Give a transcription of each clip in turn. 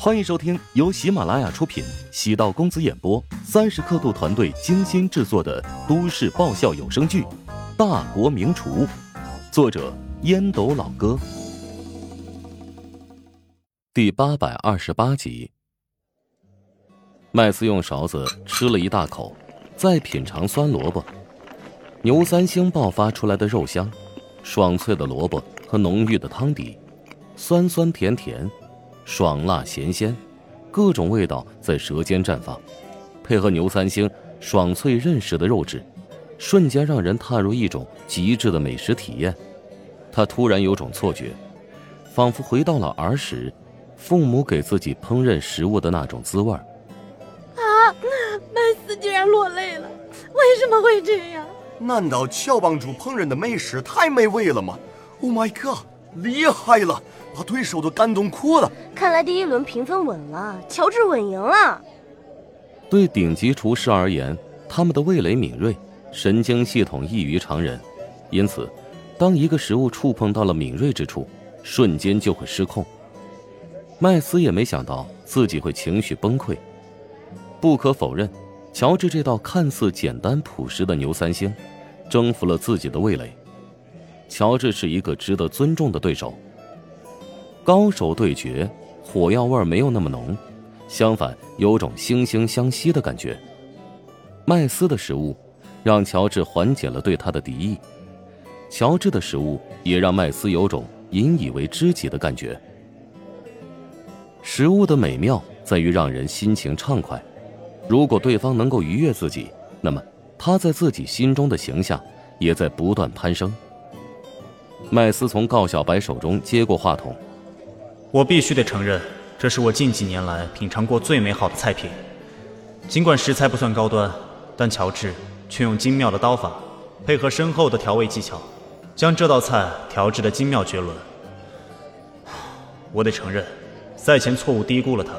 欢迎收听由喜马拉雅出品、喜道公子演播、三十刻度团队精心制作的都市爆笑有声剧《大国名厨》，作者烟斗老哥，第八百二十八集。麦斯用勺子吃了一大口，再品尝酸萝卜，牛三星爆发出来的肉香，爽脆的萝卜和浓郁的汤底，酸酸甜甜。爽辣咸鲜，各种味道在舌尖绽放，配合牛三星爽脆韧实的肉质，瞬间让人踏入一种极致的美食体验。他突然有种错觉，仿佛回到了儿时，父母给自己烹饪食物的那种滋味啊！麦斯居然落泪了，为什么会这样？难道乔帮主烹饪的美食太美味了吗？Oh my god！厉害了，把对手都感动哭了。看来第一轮评分稳了，乔治稳赢了。对顶级厨师而言，他们的味蕾敏锐，神经系统异于常人，因此，当一个食物触碰到了敏锐之处，瞬间就会失控。麦斯也没想到自己会情绪崩溃。不可否认，乔治这道看似简单朴实的牛三星，征服了自己的味蕾。乔治是一个值得尊重的对手。高手对决，火药味没有那么浓，相反有种惺惺相惜的感觉。麦斯的食物让乔治缓解了对他的敌意，乔治的食物也让麦斯有种引以为知己的感觉。食物的美妙在于让人心情畅快，如果对方能够愉悦自己，那么他在自己心中的形象也在不断攀升。麦斯从告小白手中接过话筒，我必须得承认，这是我近几年来品尝过最美好的菜品。尽管食材不算高端，但乔治却用精妙的刀法，配合深厚的调味技巧，将这道菜调制的精妙绝伦。我得承认，赛前错误低估了他。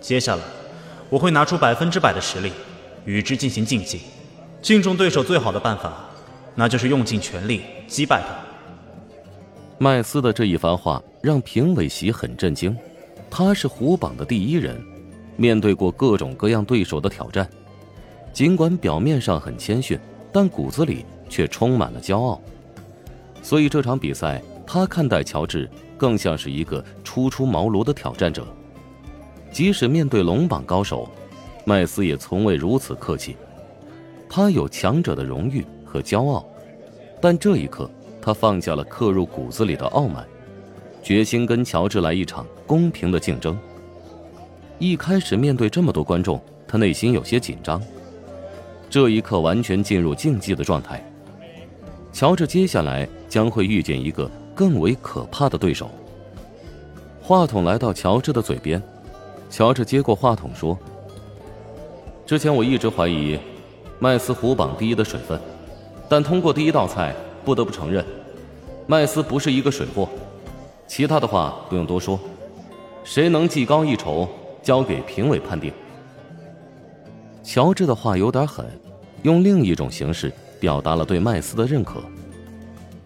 接下来，我会拿出百分之百的实力，与之进行竞技。敬重对手最好的办法，那就是用尽全力击败他。麦斯的这一番话让评委席很震惊，他是虎榜的第一人，面对过各种各样对手的挑战，尽管表面上很谦逊，但骨子里却充满了骄傲。所以这场比赛，他看待乔治更像是一个初出茅庐的挑战者。即使面对龙榜高手，麦斯也从未如此客气。他有强者的荣誉和骄傲，但这一刻。他放下了刻入骨子里的傲慢，决心跟乔治来一场公平的竞争。一开始面对这么多观众，他内心有些紧张。这一刻完全进入竞技的状态。乔治接下来将会遇见一个更为可怕的对手。话筒来到乔治的嘴边，乔治接过话筒说：“之前我一直怀疑麦斯虎榜第一的水分，但通过第一道菜。”不得不承认，麦斯不是一个水货。其他的话不用多说，谁能技高一筹，交给评委判定。乔治的话有点狠，用另一种形式表达了对麦斯的认可。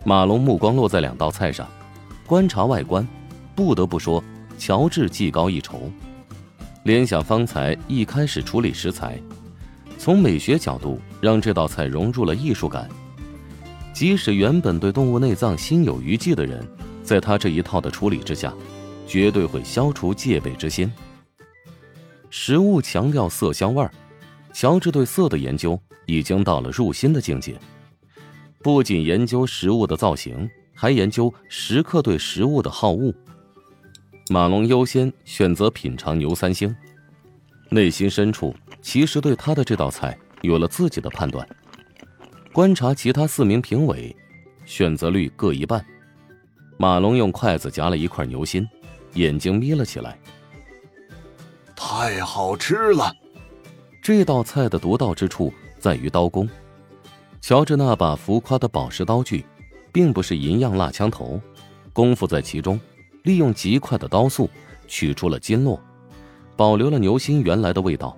马龙目光落在两道菜上，观察外观，不得不说，乔治技高一筹。联想方才一开始处理食材，从美学角度让这道菜融入了艺术感。即使原本对动物内脏心有余悸的人，在他这一套的处理之下，绝对会消除戒备之心。食物强调色香味儿，乔治对色的研究已经到了入心的境界。不仅研究食物的造型，还研究食客对食物的好恶。马龙优先选择品尝牛三星，内心深处其实对他的这道菜有了自己的判断。观察其他四名评委，选择率各一半。马龙用筷子夹了一块牛心，眼睛眯了起来。太好吃了！这道菜的独到之处在于刀工。乔治那把浮夸的宝石刀具，并不是银样蜡枪头，功夫在其中。利用极快的刀速，取出了筋络，保留了牛心原来的味道，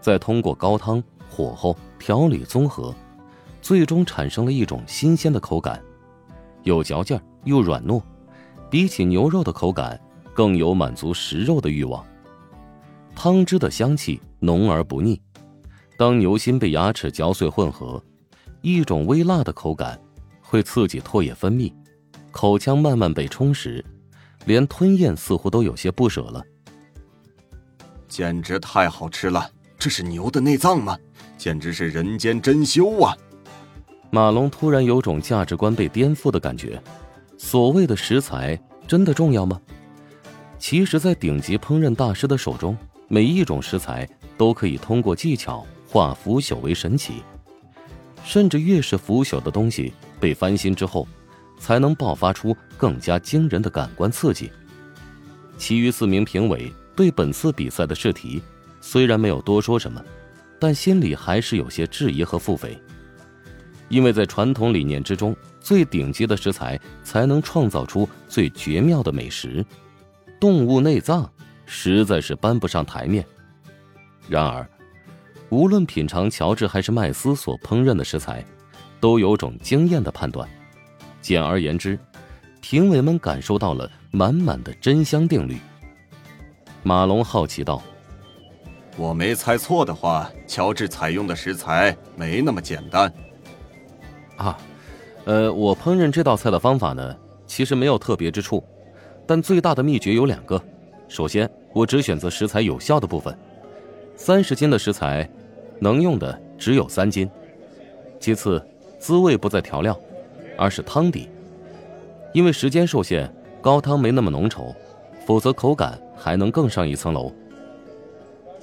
再通过高汤、火候、调理综合。最终产生了一种新鲜的口感，有嚼劲又软糯，比起牛肉的口感更有满足食肉的欲望。汤汁的香气浓而不腻。当牛心被牙齿嚼碎混合，一种微辣的口感会刺激唾液分泌，口腔慢慢被充实，连吞咽似乎都有些不舍了。简直太好吃了！这是牛的内脏吗？简直是人间珍馐啊！马龙突然有种价值观被颠覆的感觉。所谓的食材真的重要吗？其实，在顶级烹饪大师的手中，每一种食材都可以通过技巧化腐朽为神奇。甚至越是腐朽的东西被翻新之后，才能爆发出更加惊人的感官刺激。其余四名评委对本次比赛的试题虽然没有多说什么，但心里还是有些质疑和腹诽。因为在传统理念之中，最顶级的食材才能创造出最绝妙的美食，动物内脏实在是搬不上台面。然而，无论品尝乔治还是麦斯所烹饪的食材，都有种惊艳的判断。简而言之，评委们感受到了满满的真香定律。马龙好奇道：“我没猜错的话，乔治采用的食材没那么简单。”啊，呃，我烹饪这道菜的方法呢，其实没有特别之处，但最大的秘诀有两个。首先，我只选择食材有效的部分，三十斤的食材，能用的只有三斤。其次，滋味不在调料，而是汤底，因为时间受限，高汤没那么浓稠，否则口感还能更上一层楼。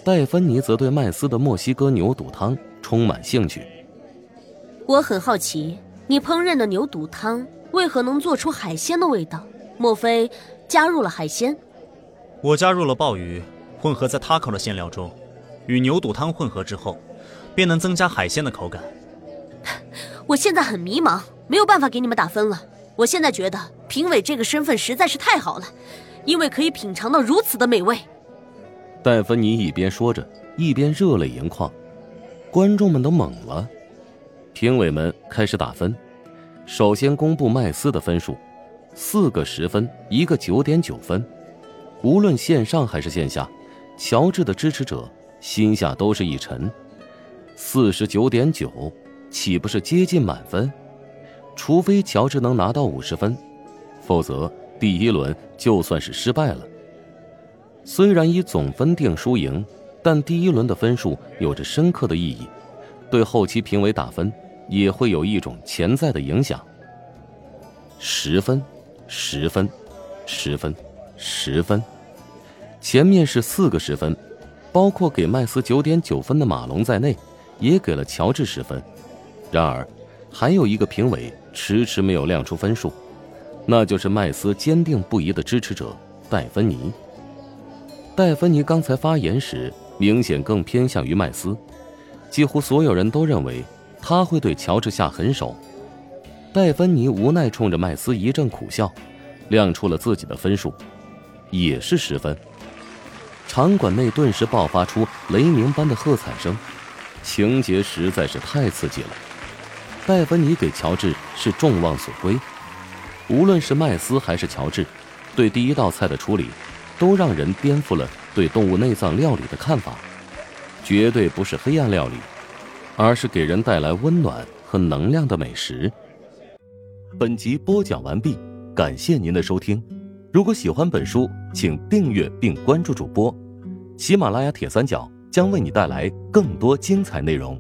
戴芬妮则对麦斯的墨西哥牛肚汤充满兴趣。我很好奇，你烹饪的牛肚汤为何能做出海鲜的味道？莫非加入了海鲜？我加入了鲍鱼，混合在 taco 的馅料中，与牛肚汤混合之后，便能增加海鲜的口感。我现在很迷茫，没有办法给你们打分了。我现在觉得评委这个身份实在是太好了，因为可以品尝到如此的美味。戴芬妮一边说着，一边热泪盈眶，观众们都懵了。评委们开始打分，首先公布麦斯的分数，四个十分，一个九点九分。无论线上还是线下，乔治的支持者心下都是一沉。四十九点九，岂不是接近满分？除非乔治能拿到五十分，否则第一轮就算是失败了。虽然以总分定输赢，但第一轮的分数有着深刻的意义，对后期评委打分。也会有一种潜在的影响。十分，十分，十分，十分，前面是四个十分，包括给麦斯九点九分的马龙在内，也给了乔治十分。然而，还有一个评委迟迟没有亮出分数，那就是麦斯坚定不移的支持者戴芬妮。戴芬妮刚才发言时，明显更偏向于麦斯，几乎所有人都认为。他会对乔治下狠手，戴芬妮无奈冲着麦斯一阵苦笑，亮出了自己的分数，也是十分。场馆内顿时爆发出雷鸣般的喝彩声，情节实在是太刺激了。戴芬妮给乔治是众望所归，无论是麦斯还是乔治，对第一道菜的处理，都让人颠覆了对动物内脏料理的看法，绝对不是黑暗料理。而是给人带来温暖和能量的美食。本集播讲完毕，感谢您的收听。如果喜欢本书，请订阅并关注主播。喜马拉雅铁三角将为你带来更多精彩内容。